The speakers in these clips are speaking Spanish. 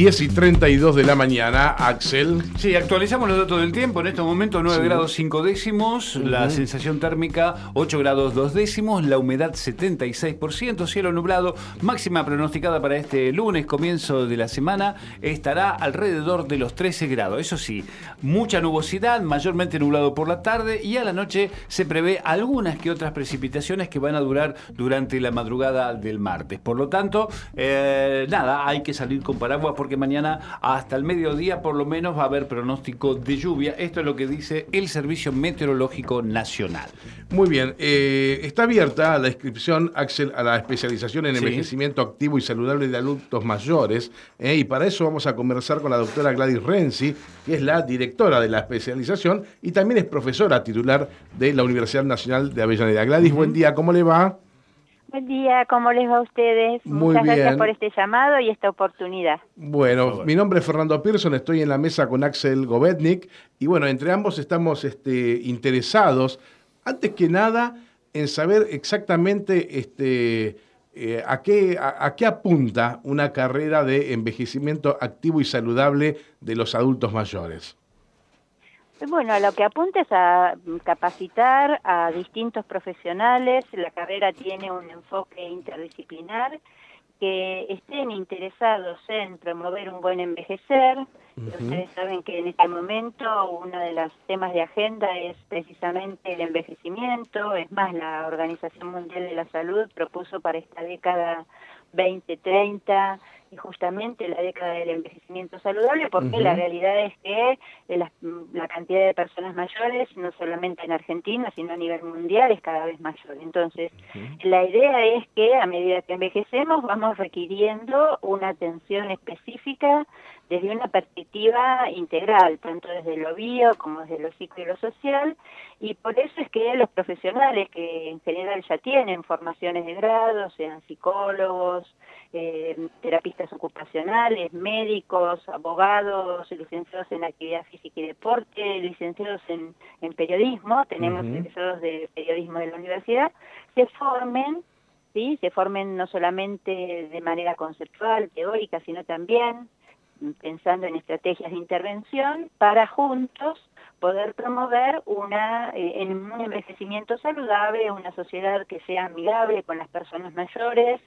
10 y 32 de la mañana, Axel. Sí, actualizamos los datos del tiempo. En este momento 9 grados 5 décimos, la sensación térmica 8 grados 2 décimos, la humedad 76%, cielo nublado, máxima pronosticada para este lunes, comienzo de la semana, estará alrededor de los 13 grados. Eso sí, mucha nubosidad, mayormente nublado por la tarde y a la noche se prevé algunas que otras precipitaciones que van a durar durante la madrugada del martes. Por lo tanto, eh, nada, hay que salir con paraguas porque que mañana hasta el mediodía por lo menos va a haber pronóstico de lluvia. Esto es lo que dice el Servicio Meteorológico Nacional. Muy bien, eh, está abierta la inscripción, Axel, a la especialización en envejecimiento activo y saludable de adultos mayores. Eh, y para eso vamos a conversar con la doctora Gladys Renzi, que es la directora de la especialización y también es profesora titular de la Universidad Nacional de Avellaneda. Gladys, buen día, ¿cómo le va? Buen día, ¿cómo les va a ustedes? Muchas gracias por este llamado y esta oportunidad. Bueno, mi nombre es Fernando Pearson, estoy en la mesa con Axel Govetnik y bueno, entre ambos estamos este, interesados, antes que nada, en saber exactamente este, eh, a, qué, a qué apunta una carrera de envejecimiento activo y saludable de los adultos mayores. Bueno, lo que apunta es a capacitar a distintos profesionales. La carrera tiene un enfoque interdisciplinar que estén interesados en promover un buen envejecer. Ustedes saben que en este momento uno de los temas de agenda es precisamente el envejecimiento. Es más, la Organización Mundial de la Salud propuso para esta década 2030 y justamente la década del envejecimiento saludable, porque la realidad es que la, la, cantidad de personas mayores, no solamente en Argentina, sino a nivel mundial, es cada vez mayor. Entonces, la idea es que a medida que envejecemos vamos requiriendo una atención específica desde una perspectiva integral, tanto desde lo bio como desde lo psico y lo social, y por eso es que los profesionales que en general ya tienen formaciones de grado, sean psicólogos, eh, terapistas ocupacionales, médicos, abogados, licenciados en actividad física y deporte, licenciados en, periodismo, tenemos licenciados de periodismo de la universidad, se formen ¿sí? se formen no solamente de manera conceptual, teórica, sino también pensando en estrategias de intervención para juntos poder promover una, eh, un envejecimiento saludable, una sociedad que sea amigable con las personas mayores,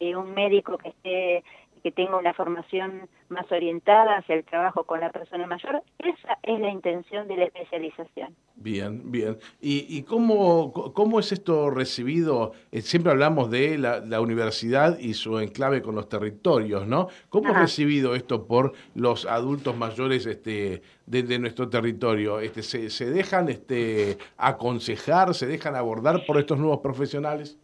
eh, un médico que esté que tenga una formación más orientada hacia el trabajo con la persona mayor. Esa es la intención de la especialización. Bien, bien. ¿Y, y cómo, cómo es esto recibido? Eh, siempre hablamos de la, universidad y su enclave con los territorios, ¿no? ¿Cómo es recibido esto por los adultos mayores este, de, nuestro territorio? Este, ¿se, ¿Se dejan este, aconsejar, se dejan abordar por estos nuevos profesionales?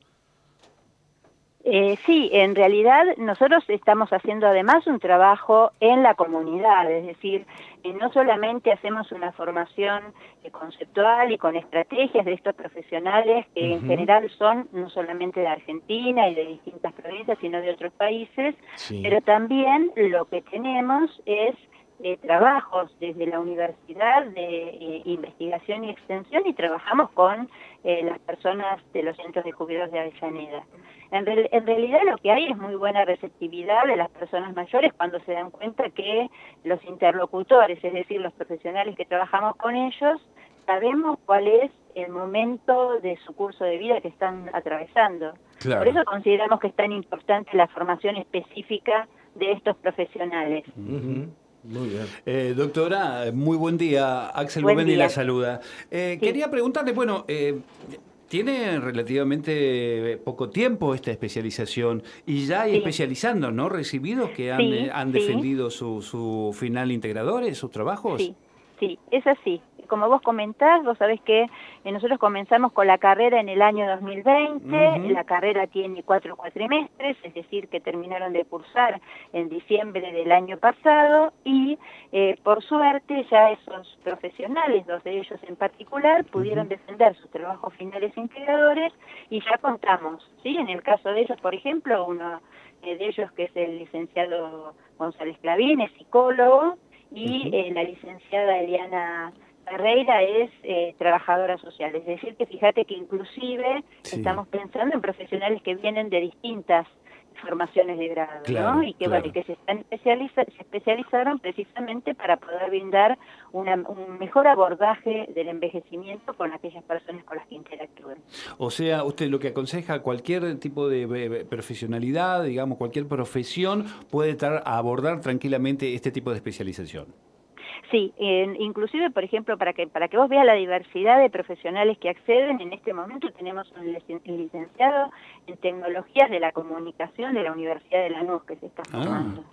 Eh, sí, en realidad nosotros estamos haciendo además un trabajo en la comunidad, es decir, eh, no solamente hacemos una formación eh, conceptual y con estrategias de estos profesionales que en general son no solamente de Argentina y de distintas provincias, sino de otros países, pero también lo que tenemos es trabajos desde la universidad de investigación y extensión y trabajamos con las personas de los centros de jubilados de Avellaneda. En, realidad lo que hay es muy buena receptividad de las personas mayores cuando se dan cuenta que los interlocutores, es decir, los profesionales que trabajamos con ellos, sabemos cuál es el momento de su curso de vida que están atravesando. Por eso consideramos que es tan importante la formación específica de estos profesionales. Muy bien. Eh, doctora, muy buen día. Axel buen la saluda. Eh, quería preguntarle, bueno, eh, tiene relativamente poco tiempo esta especialización y ya hay especializando, ¿no? Recibidos que han, han defendido su, su final integradores, sus trabajos. Sí, sí, es así. Como vos comentás, vos sabés que eh, nosotros comenzamos con la carrera en el año 2020, la carrera tiene cuatro cuatrimestres, es decir, que terminaron de cursar en diciembre del año pasado y eh, por suerte ya esos profesionales, dos de ellos en particular, pudieron defender sus trabajos finales integradores y ya contamos, ¿sí? En el caso de ellos, por ejemplo, uno eh, de ellos que es el licenciado González Clavín, es psicólogo, y eh, la licenciada Eliana Ferreira es eh, trabajadora social. Es decir, que fíjate que inclusive estamos pensando en profesionales que vienen de distintas formaciones de grado, ¿no? Y que, bueno, que se, están especializa se especializaron precisamente para poder brindar una, un mejor abordaje del envejecimiento con aquellas personas con las que interactúen. O sea, usted lo que aconseja, cualquier tipo de profesionalidad, digamos, cualquier profesión puede estar a abordar tranquilamente este tipo de especialización. Sí, inclusive, por ejemplo, para que para que vos veas la diversidad de profesionales que acceden, en este momento tenemos un licenciado en tecnologías de la comunicación de la Universidad de Lanús que se está ah, formando.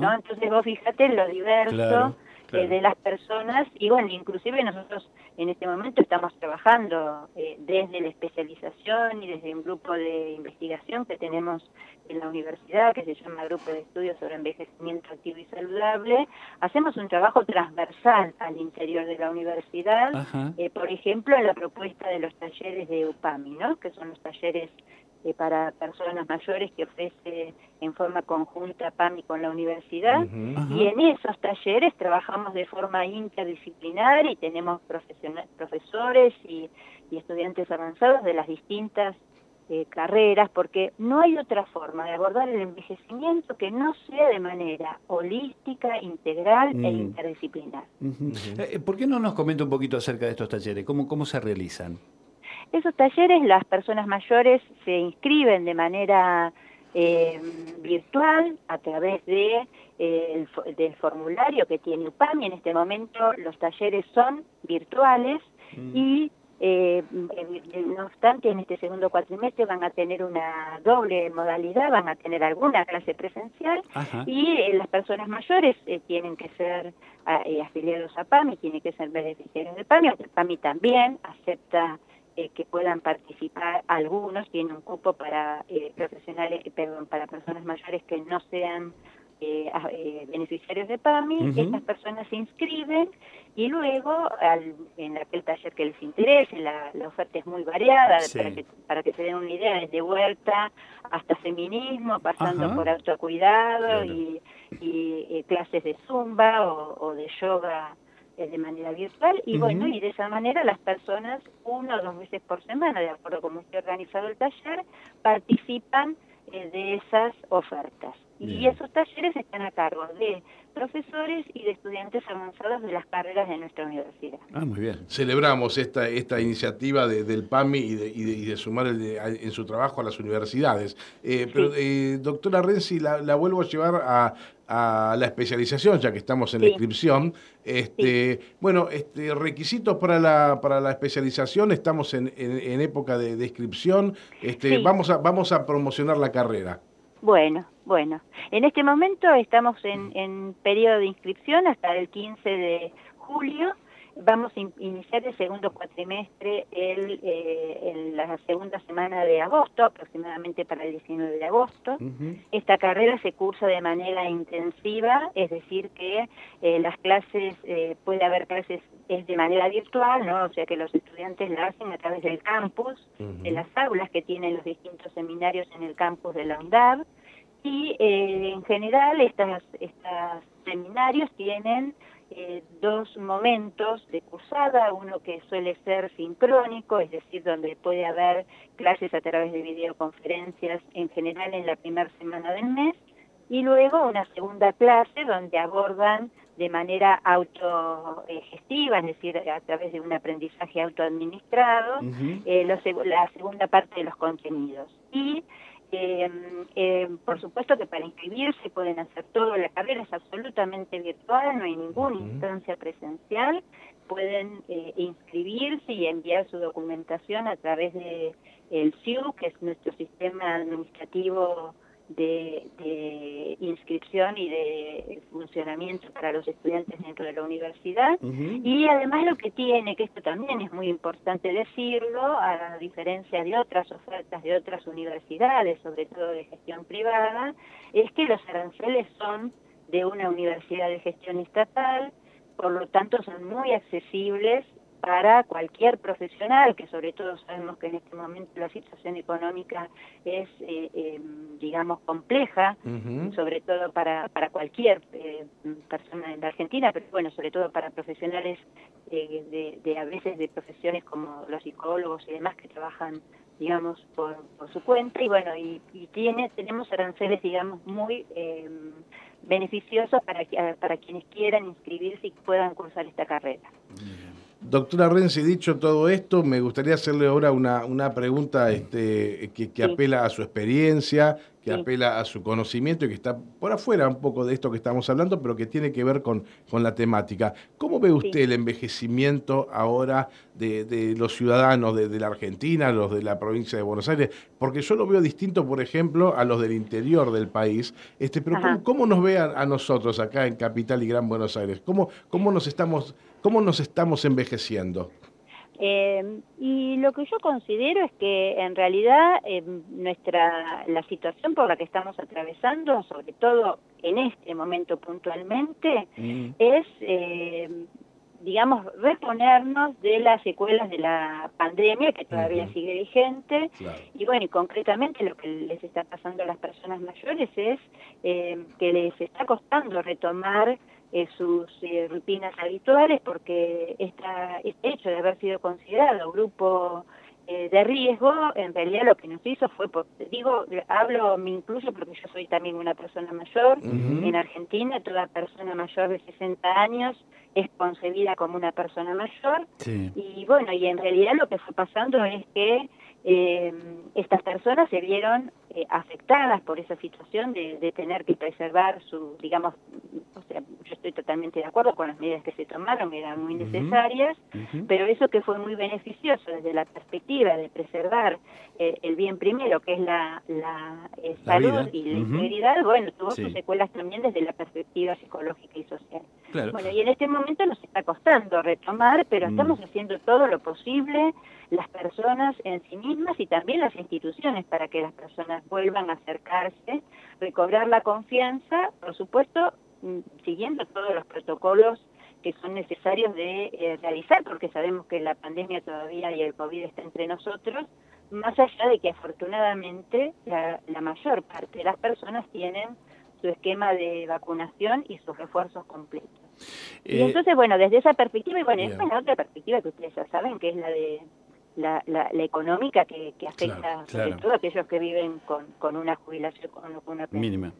¿no? Entonces vos fíjate lo diverso eh, de las personas y bueno, inclusive nosotros en este momento estamos trabajando eh, desde la especialización y desde un grupo de investigación que tenemos en la universidad que se llama Grupo de Estudios sobre Envejecimiento Activo y Saludable. Hacemos un trabajo transversal al interior de la universidad, eh, por ejemplo, en la propuesta de los talleres de UPAMI, ¿no? que son los talleres eh, para personas mayores que ofrece en forma conjunta PAMI con la universidad. Y en esos talleres trabajamos de forma interdisciplinar y tenemos profesores y, estudiantes avanzados de las distintas eh, carreras, porque no hay otra forma de abordar el envejecimiento que no sea de manera holística, integral e mm. interdisciplinar. Eh, ¿Por qué no nos comenta un poquito acerca de estos talleres? ¿Cómo, cómo se realizan? Esos talleres las personas mayores se inscriben de manera eh, virtual a través de, eh, del formulario que tiene UPAMI. En este momento los talleres son virtuales mm. y eh, no obstante, en este segundo cuatrimestre van a tener una doble modalidad, van a tener alguna clase presencial y las personas mayores tienen que ser afiliados a PAMI, tienen que ser beneficiarios de PAMI. PAMI también acepta eh, que puedan participar. Algunos, tiene un cupo para eh, profesionales, perdón, para personas mayores que no sean eh, beneficiarios de PAMI, estas personas se inscriben y luego al, en aquel taller que les interese, la, oferta es muy variada, para, que, para que se den una idea, desde vuelta hasta feminismo, pasando por autocuidado y, y, clases de zumba o, o de yoga de manera virtual y bueno, y de esa manera las personas una o dos veces por semana, de acuerdo con cómo esté organizado el taller, participan eh, de esas ofertas. Y esos talleres están a cargo de profesores y de estudiantes avanzados de las carreras de nuestra universidad. Ah, muy bien. Celebramos esta, esta iniciativa del PAMI y de, y de, sumar en su trabajo a las universidades. Eh, pero, eh, doctora Renzi, la, vuelvo a llevar a, a la especialización, ya que estamos en la inscripción. Este, Bueno, este, requisitos para la, para la especialización, estamos en, en, época de, inscripción, este, vamos, a, vamos a promocionar la carrera. Bueno, bueno. En este momento estamos en, en periodo de inscripción hasta el 15 de julio Vamos a iniciar el segundo cuatrimestre el, eh, la segunda semana de agosto, aproximadamente para el 19 de agosto. Esta carrera se cursa de manera intensiva, es decir, que eh, las clases, eh, puede haber clases es de manera virtual, ¿no? o sea que los estudiantes la hacen a través del campus, de las aulas que tienen los distintos seminarios en el campus de la UNDAB. Y en general estos estas seminarios tienen eh, dos momentos de cursada, uno que suele ser sincrónico, es decir, donde puede haber clases a través de videoconferencias en general en la primera semana del mes, y luego una segunda clase donde abordan de manera autogestiva, es decir, a través de un aprendizaje autoadministrado, eh, la segunda parte de los contenidos. Y eh, eh, por supuesto que para inscribirse pueden hacer todo, la carrera es absolutamente virtual, no hay ninguna instancia presencial, pueden eh, inscribirse y enviar su documentación a través de el SIU, que es nuestro sistema administrativo de, inscripción y de funcionamiento para los estudiantes dentro de la universidad. Y además lo que tiene, que esto también es muy importante decirlo, a diferencia de otras ofertas de otras universidades, sobre todo de gestión privada, es que los aranceles son de una universidad de gestión estatal, por lo tanto son muy accesibles para cualquier profesional, que sobre todo sabemos que en este momento la situación económica es, eh, em, digamos, compleja, sobre todo para, para cualquier eh, persona en la Argentina, pero bueno, sobre todo para profesionales eh, de, a veces de profesiones como los psicólogos y demás que trabajan, digamos, por, por su cuenta, y bueno, y, tiene tenemos aranceles, digamos, muy em, beneficiosos para, para quienes quieran inscribirse y puedan cursar esta carrera. Doctora Renzi, dicho todo esto, me gustaría hacerle ahora una, una pregunta este, que, apela a su experiencia, que apela a su conocimiento y que está por afuera un poco de esto que estamos hablando, pero que tiene que ver con, con la temática. ¿Cómo ve usted el envejecimiento ahora de, los ciudadanos de, la Argentina, los de la provincia de Buenos Aires? Porque yo lo veo distinto, por ejemplo, a los del interior del país. Este, pero ¿cómo, nos ve a, nosotros acá en Capital y Gran Buenos Aires? ¿Cómo, cómo nos estamos ¿Cómo nos estamos envejeciendo? Eh, y lo que yo considero es que en realidad eh, nuestra la situación por la que estamos atravesando, sobre todo en este momento puntualmente, mm. es eh, digamos reponernos de las secuelas de la pandemia que todavía sigue vigente. Y bueno y concretamente lo que les está pasando a las personas mayores es que les está costando retomar eh, sus eh, rutinas habituales porque esta, este hecho de haber sido considerado grupo eh, de riesgo, en realidad lo que nos hizo fue, digo, hablo, me incluyo porque yo soy también una persona mayor, en Argentina toda persona mayor de 60 años es concebida como una persona mayor, y bueno, y en realidad lo que fue pasando es que eh, estas personas se vieron eh, afectadas por esa situación de, tener que preservar su, digamos, sea, yo estoy totalmente de acuerdo con las medidas que se tomaron, eran muy necesarias, pero eso que fue muy beneficioso desde la perspectiva de preservar eh, el bien primero, que es la, la, eh, salud y la integridad, bueno, tuvo sus secuelas también desde la perspectiva psicológica y social. Bueno, y en este momento nos está costando retomar, pero mm. estamos haciendo todo lo posible, las personas en sí mismas y también las instituciones, para que las personas vuelvan a acercarse, recobrar la confianza, por supuesto, siguiendo todos los protocolos que son necesarios de eh, realizar, porque sabemos que la pandemia todavía y el COVID está entre nosotros, más allá de que afortunadamente la, la mayor parte de las personas tienen su esquema de vacunación y sus refuerzos completos. y eh, entonces, bueno, desde esa perspectiva, y bueno, esa es la otra perspectiva que ustedes ya saben, que es la de la, la, económica que, afecta sobre todo a aquellos que viven con, con una jubilación, con una mínima.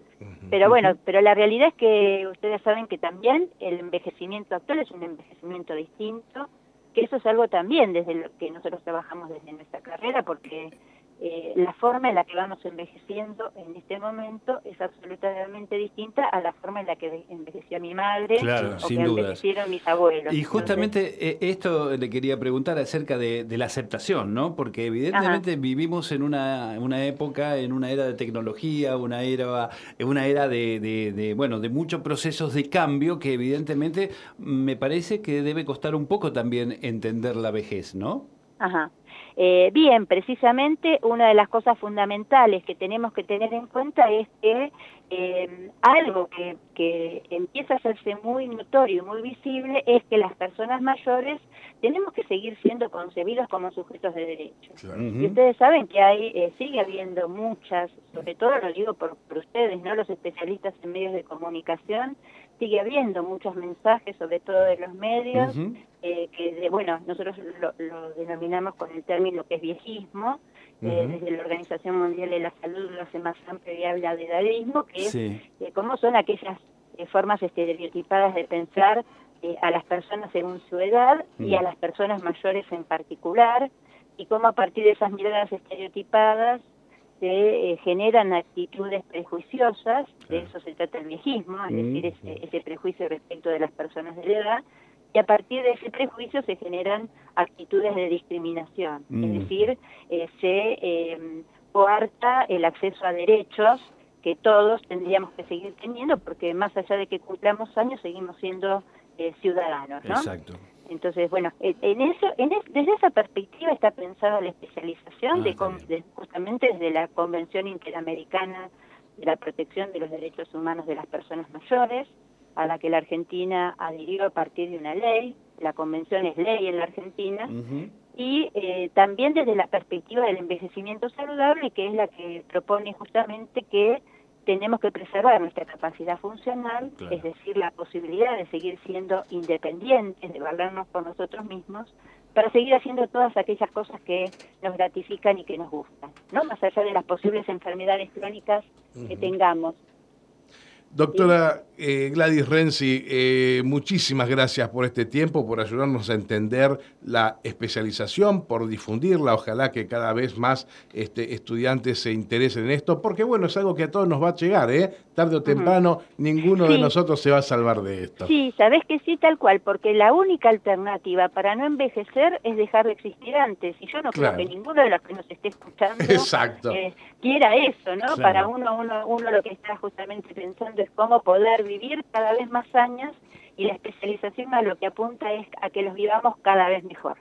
Pero bueno, pero la realidad es que ustedes saben que también el envejecimiento actual es un envejecimiento distinto, que eso es algo también desde lo que nosotros trabajamos desde nuestra carrera, porque eh, la forma en la que vamos envejeciendo en este momento es absolutamente distinta a la forma en la que envejeció mi madre o que envejecieron mis abuelos. Y justamente eh, esto le quería preguntar acerca de, la aceptación, ¿no? Porque evidentemente vivimos en una, una, época, en una era de tecnología, una era, una era de, de, bueno, de muchos procesos de cambio que evidentemente me parece que debe costar un poco también entender la vejez, ¿no? Ajá. Eh, bien, precisamente una de las cosas fundamentales que tenemos que tener en cuenta es que eh, algo que, que, empieza a hacerse muy notorio y muy visible es que las personas mayores tenemos que seguir siendo concebidos como sujetos de derechos. Y ustedes saben que hay, eh, sigue habiendo muchas, sobre todo lo digo por, ustedes, no los especialistas en medios de comunicación, sigue habiendo muchos mensajes, sobre todo de los medios, eh, que de, bueno, nosotros lo, lo, denominamos con el término que es viejismo, eh, desde la Organización Mundial de la Salud lo hace más amplio y habla de edadismo, que es cómo son aquellas formas estereotipadas de pensar eh, a las personas según su edad y a las personas mayores en particular, y cómo a partir de esas miradas estereotipadas se eh, generan actitudes prejuiciosas, de eso se trata el viejismo, es mm. decir, ese, prejuicio respecto de las personas de la edad, y a partir de ese prejuicio se generan actitudes de discriminación, es mm. decir, eh, se coarta el acceso a derechos que todos tendríamos que seguir teniendo, porque más allá de que cumplamos años, seguimos siendo eh, ciudadanos, ¿no? Exacto. Entonces, bueno, en eso, en desde esa perspectiva está pensada la especialización, Ah, de, justamente desde la Convención Interamericana de la Protección de los Derechos Humanos de las Personas Mayores, a la que la Argentina adhirió a partir de una ley, la convención es ley en la Argentina, y eh, también desde la perspectiva del envejecimiento saludable, que es la que propone justamente que tenemos que preservar nuestra capacidad funcional, es decir, la posibilidad de seguir siendo independientes, de valernos por nosotros mismos, para seguir haciendo todas aquellas cosas que nos gratifican y que nos gustan, ¿no? Más allá de las posibles enfermedades crónicas que tengamos. Doctora eh, Gladys Renzi, eh, muchísimas gracias por este tiempo, por ayudarnos a entender la especialización, por difundirla. Ojalá que cada vez más este, estudiantes se interesen en esto, porque bueno, es algo que a todos nos va a llegar, ¿eh? Tarde o temprano, ninguno de nosotros se va a salvar de esto. Sí, sabes que sí, tal cual, porque la única alternativa para no envejecer es dejar de existir antes. Y yo no creo que ninguno de los que nos esté escuchando eh, quiera eso, ¿no? Para uno, uno, uno lo que está justamente pensando es cómo poder vivir cada vez más años y la especialización a lo que apunta es a que los vivamos cada vez mejor.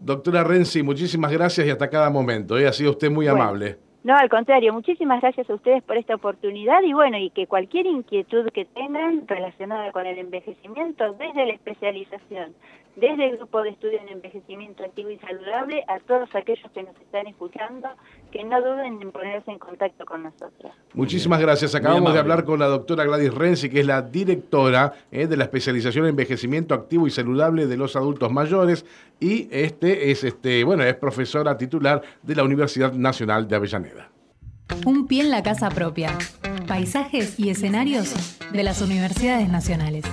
Doctora Renzi, muchísimas gracias y hasta cada momento. ¿eh? Ha sido usted muy amable. No, al contrario, muchísimas gracias a ustedes por esta oportunidad y bueno, y que cualquier inquietud que tengan relacionada con el envejecimiento, desde la especialización, desde el grupo de estudio en envejecimiento activo y saludable, a todos aquellos que nos están escuchando, que no duden en ponerse en contacto con nosotros. Muchísimas gracias. Acabamos de hablar con la doctora Gladys Renzi, que es la directora eh, de la especialización en envejecimiento activo y saludable de los adultos mayores y este es este, bueno, es profesora titular de la Universidad Nacional de Avellaneda. Un pie en la casa propia. Paisajes y escenarios de las universidades nacionales.